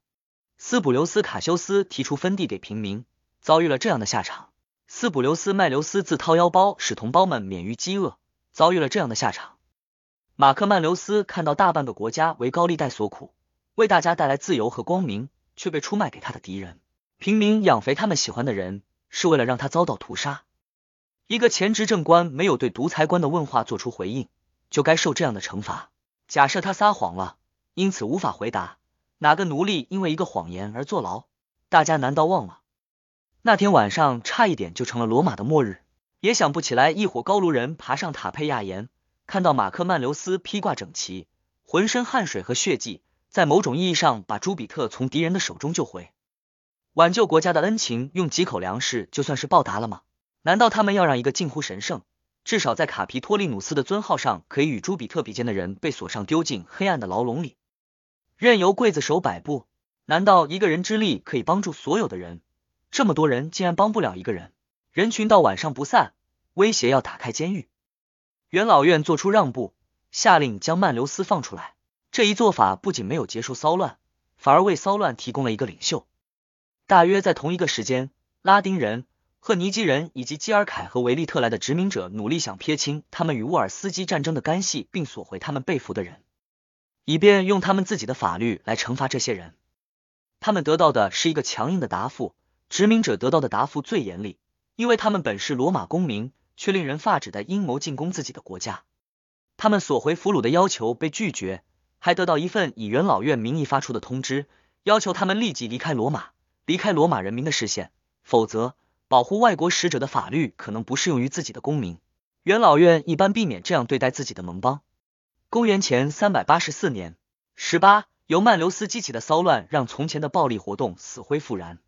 斯普留斯卡修斯提出分地给平民，遭遇了这样的下场。斯普留斯麦留斯自掏腰包使同胞们免于饥饿，遭遇了这样的下场。马克曼留斯看到大半个国家为高利贷所苦，为大家带来自由和光明，却被出卖给他的敌人。平民养肥他们喜欢的人，是为了让他遭到屠杀。一个前执政官没有对独裁官的问话做出回应，就该受这样的惩罚。假设他撒谎了，因此无法回答，哪个奴隶因为一个谎言而坐牢？大家难道忘了那天晚上差一点就成了罗马的末日？也想不起来一伙高卢人爬上塔佩亚岩，看到马克曼留斯披挂整齐，浑身汗水和血迹，在某种意义上把朱比特从敌人的手中救回，挽救国家的恩情，用几口粮食就算是报答了吗？难道他们要让一个近乎神圣，至少在卡皮托利努斯的尊号上可以与朱比特比肩的人被锁上丢进黑暗的牢笼里，任由刽子手摆布？难道一个人之力可以帮助所有的人？这么多人竟然帮不了一个人？人群到晚上不散，威胁要打开监狱。元老院做出让步，下令将曼留斯放出来。这一做法不仅没有结束骚乱，反而为骚乱提供了一个领袖。大约在同一个时间，拉丁人。赫尼基人以及基尔凯和维利特来的殖民者努力想撇清他们与沃尔斯基战争的干系，并索回他们被俘的人，以便用他们自己的法律来惩罚这些人。他们得到的是一个强硬的答复，殖民者得到的答复最严厉，因为他们本是罗马公民，却令人发指的阴谋进攻自己的国家。他们索回俘虏的要求被拒绝，还得到一份以元老院名义发出的通知，要求他们立即离开罗马，离开罗马人民的视线，否则。保护外国使者的法律可能不适用于自己的公民。元老院一般避免这样对待自己的盟邦。公元前三百八十四年，十八，由曼留斯激起的骚乱让从前的暴力活动死灰复燃。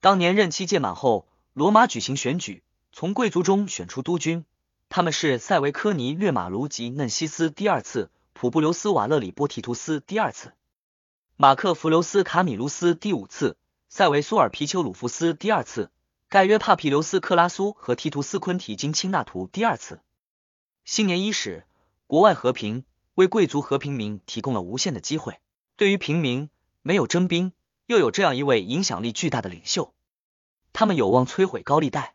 当年任期届满后，罗马举行选举，从贵族中选出督军，他们是塞维科尼略马卢及嫩西斯第二次，普布留斯瓦勒里波提图斯第二次，马克弗留斯卡米卢斯第五次，塞维苏尔皮丘鲁夫斯第二次，盖约帕皮留斯克拉苏和提图斯昆提金钦纳图第二次。新年伊始，国外和平为贵族和平民提供了无限的机会，对于平民没有征兵。又有这样一位影响力巨大的领袖，他们有望摧毁高利贷。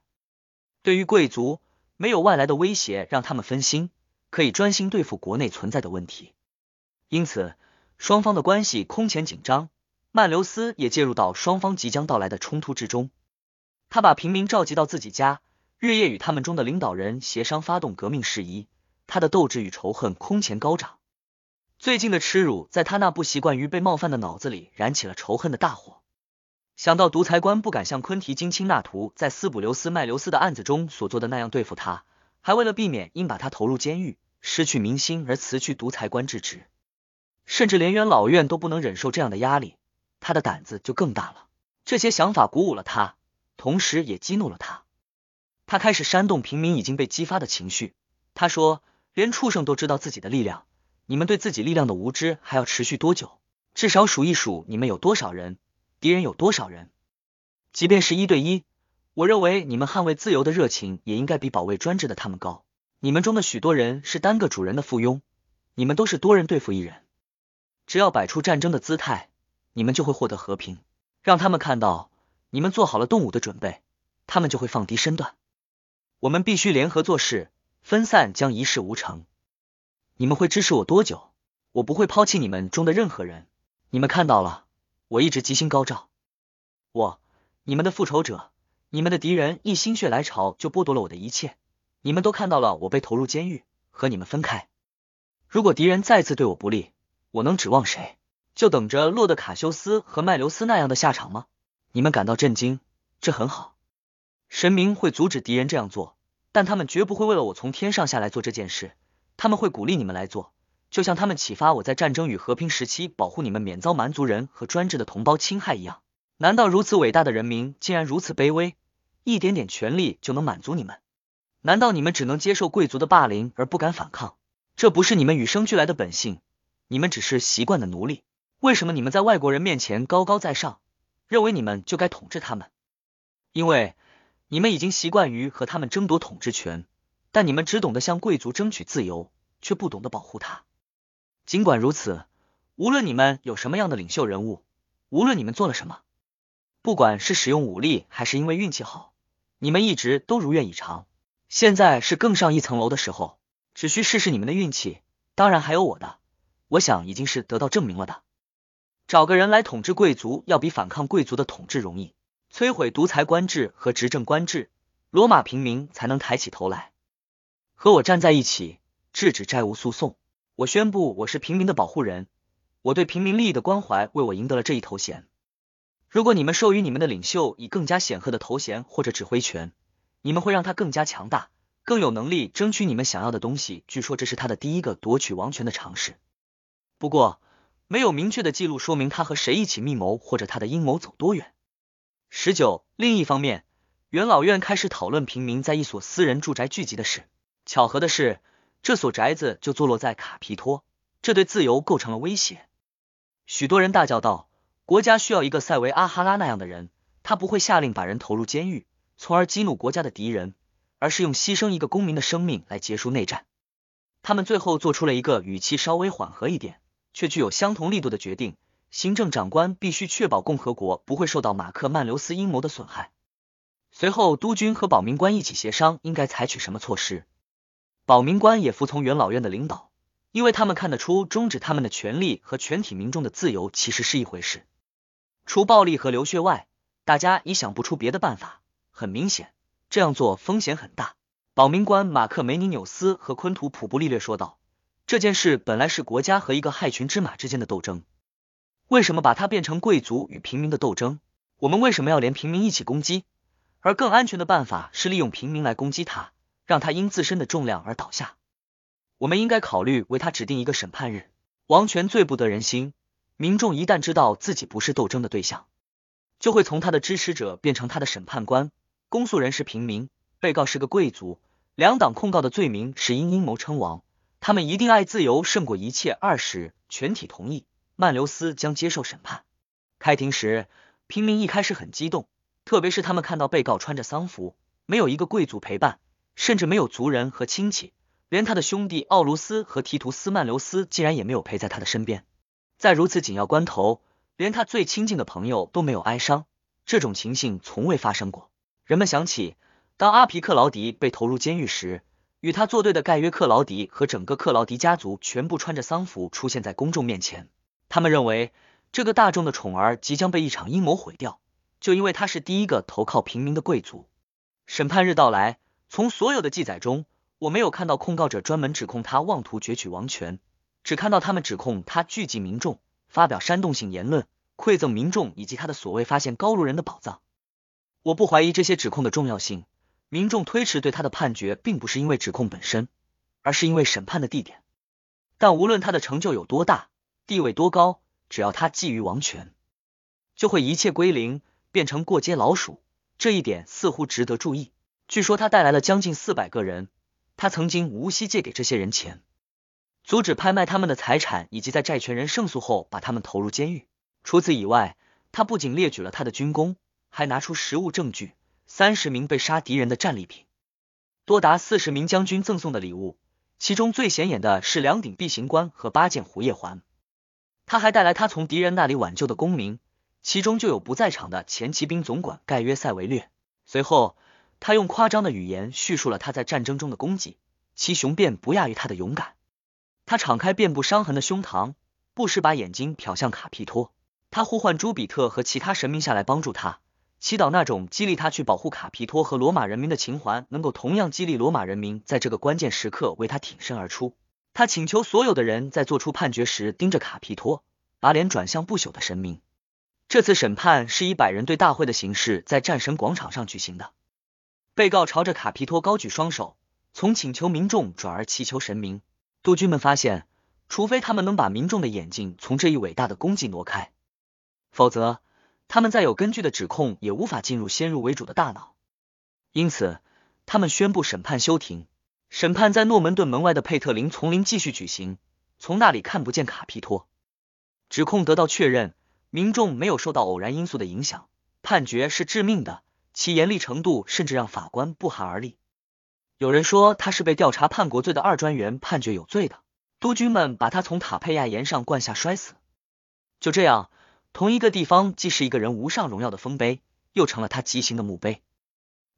对于贵族，没有外来的威胁让他们分心，可以专心对付国内存在的问题。因此，双方的关系空前紧张。曼留斯也介入到双方即将到来的冲突之中。他把平民召集到自己家，日夜与他们中的领导人协商发动革命事宜。他的斗志与仇恨空前高涨。最近的耻辱，在他那不习惯于被冒犯的脑子里燃起了仇恨的大火。想到独裁官不敢像昆提金钦纳图在斯普留斯麦留斯的案子中所做的那样对付他，还为了避免因把他投入监狱失去民心而辞去独裁官之职，甚至连元老院都不能忍受这样的压力，他的胆子就更大了。这些想法鼓舞了他，同时也激怒了他。他开始煽动平民已经被激发的情绪。他说：“连畜生都知道自己的力量。”你们对自己力量的无知还要持续多久？至少数一数你们有多少人，敌人有多少人。即便是一对一，我认为你们捍卫自由的热情也应该比保卫专制的他们高。你们中的许多人是单个主人的附庸，你们都是多人对付一人。只要摆出战争的姿态，你们就会获得和平。让他们看到你们做好了动武的准备，他们就会放低身段。我们必须联合做事，分散将一事无成。你们会支持我多久？我不会抛弃你们中的任何人。你们看到了，我一直吉星高照。我，你们的复仇者，你们的敌人一心血来潮就剥夺了我的一切。你们都看到了，我被投入监狱，和你们分开。如果敌人再次对我不利，我能指望谁？就等着洛德卡修斯和麦留斯那样的下场吗？你们感到震惊，这很好。神明会阻止敌人这样做，但他们绝不会为了我从天上下来做这件事。他们会鼓励你们来做，就像他们启发我在战争与和平时期保护你们免遭蛮族人和专制的同胞侵害一样。难道如此伟大的人民竟然如此卑微，一点点权利就能满足你们？难道你们只能接受贵族的霸凌而不敢反抗？这不是你们与生俱来的本性，你们只是习惯的奴隶。为什么你们在外国人面前高高在上，认为你们就该统治他们？因为你们已经习惯于和他们争夺统治权。但你们只懂得向贵族争取自由，却不懂得保护他。尽管如此，无论你们有什么样的领袖人物，无论你们做了什么，不管是使用武力还是因为运气好，你们一直都如愿以偿。现在是更上一层楼的时候，只需试试你们的运气。当然还有我的，我想已经是得到证明了的。找个人来统治贵族，要比反抗贵族的统治容易。摧毁独裁官制和执政官制，罗马平民才能抬起头来。和我站在一起，制止债务诉讼。我宣布，我是平民的保护人。我对平民利益的关怀，为我赢得了这一头衔。如果你们授予你们的领袖以更加显赫的头衔或者指挥权，你们会让他更加强大，更有能力争取你们想要的东西。据说这是他的第一个夺取王权的尝试。不过，没有明确的记录说明他和谁一起密谋，或者他的阴谋走多远。十九。另一方面，元老院开始讨论平民在一所私人住宅聚集的事。巧合的是，这所宅子就坐落在卡皮托，这对自由构成了威胁。许多人大叫道：“国家需要一个塞维阿哈拉那样的人，他不会下令把人投入监狱，从而激怒国家的敌人，而是用牺牲一个公民的生命来结束内战。”他们最后做出了一个语气稍微缓和一点，却具有相同力度的决定：行政长官必须确保共和国不会受到马克曼留斯阴谋的损害。随后，督军和保民官一起协商应该采取什么措施。保民官也服从元老院的领导，因为他们看得出终止他们的权利和全体民众的自由其实是一回事。除暴力和流血外，大家已想不出别的办法。很明显，这样做风险很大。保民官马克梅尼纽斯和昆图普布利略说道：“这件事本来是国家和一个害群之马之间的斗争，为什么把它变成贵族与平民的斗争？我们为什么要连平民一起攻击？而更安全的办法是利用平民来攻击他。”让他因自身的重量而倒下。我们应该考虑为他指定一个审判日。王权最不得人心，民众一旦知道自己不是斗争的对象，就会从他的支持者变成他的审判官。公诉人是平民，被告是个贵族，两党控告的罪名是因阴谋称王，他们一定爱自由胜过一切。二十全体同意曼留斯将接受审判。开庭时，平民一开始很激动，特别是他们看到被告穿着丧服，没有一个贵族陪伴，甚至没有族人和亲戚，连他的兄弟奥卢斯和提图斯曼留斯竟然也没有陪在他的身边。在如此紧要关头，连他最亲近的朋友都没有哀伤，这种情形从未发生过。人们想起，当阿皮克劳迪被投入监狱时，与他作对的盖约克劳迪和整个克劳迪家族全部穿着丧服出现在公众面前。他们认为，这个大众的宠儿即将被一场阴谋毁掉，就因为他是第一个投靠平民的贵族。审判日到来，从所有的记载中，我没有看到控告者专门指控他妄图攫取王权，只看到他们指控他聚集民众，发表煽动性言论，馈赠民众以及他的所谓发现高卢人的宝藏。我不怀疑这些指控的重要性。民众推迟对他的判决，并不是因为指控本身，而是因为审判的地点。但无论他的成就有多大，地位多高，只要他觊觎王权，就会一切归零，变成过街老鼠。这一点似乎值得注意。据说他带来了将近四百个人，他曾经无息借给这些人钱，阻止拍卖他们的财产，以及在债权人胜诉后把他们投入监狱。除此以外，他不仅列举了他的军功。还拿出实物证据，三十名被杀敌人的战利品，多达四十名将军赠送的礼物，其中最显眼的是两顶碧行冠和八件胡叶环。他还带来他从敌人那里挽救的功名，其中就有不在场的前骑兵总管盖约塞维略。随后，他用夸张的语言叙述了他在战争中的功绩，其雄辩不亚于他的勇敢。他敞开遍布伤痕的胸膛，不时把眼睛瞟向卡皮托。他呼唤朱比特和其他神明下来帮助他。祈祷那种激励他去保护卡皮托和罗马人民的情怀，能够同样激励罗马人民在这个关键时刻为他挺身而出。他请求所有的人在做出判决时盯着卡皮托，把脸转向不朽的神明。这次审判是以百人队大会的形式在战神广场上举行的。被告朝着卡皮托高举双手，从请求民众转而祈求神明。督军们发现，除非他们能把民众的眼睛从这一伟大的功绩挪开，否则。他们再有根据的指控也无法进入先入为主的大脑，因此他们宣布审判休庭。审判在诺门顿门外的佩特林丛林继续举行，从那里看不见卡皮托。指控得到确认，民众没有受到偶然因素的影响，判决是致命的，其严厉程度甚至让法官不寒而栗。有人说他是被调查叛国罪的二专员判决有罪的，督军们把他从塔佩亚岩上灌下摔死。就这样。同一个地方既是一个人无上荣耀的丰碑，又成了他极刑的墓碑。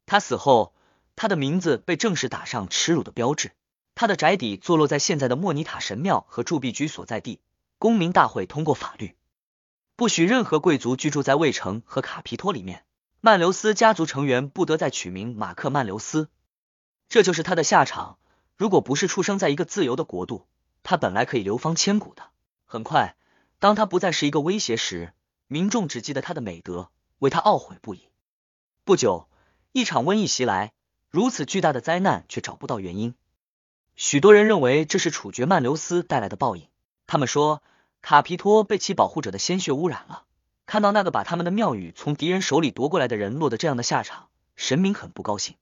他死后，他的名字被正式打上耻辱的标志。他的宅邸坐落在现在的莫尼塔神庙和铸币局所在地。公民大会通过法律，不许任何贵族居住在卫城和卡皮托里面。曼留斯家族成员不得再取名马克曼留斯。这就是他的下场。如果不是出生在一个自由的国度，他本来可以流芳千古的。很快。当他不再是一个威胁时，民众只记得他的美德，为他懊悔不已。不久，一场瘟疫袭来，如此巨大的灾难却找不到原因。许多人认为这是处决曼留斯带来的报应。他们说，卡皮托被其保护者的鲜血污染了。看到那个把他们的庙宇从敌人手里夺过来的人落得这样的下场，神明很不高兴。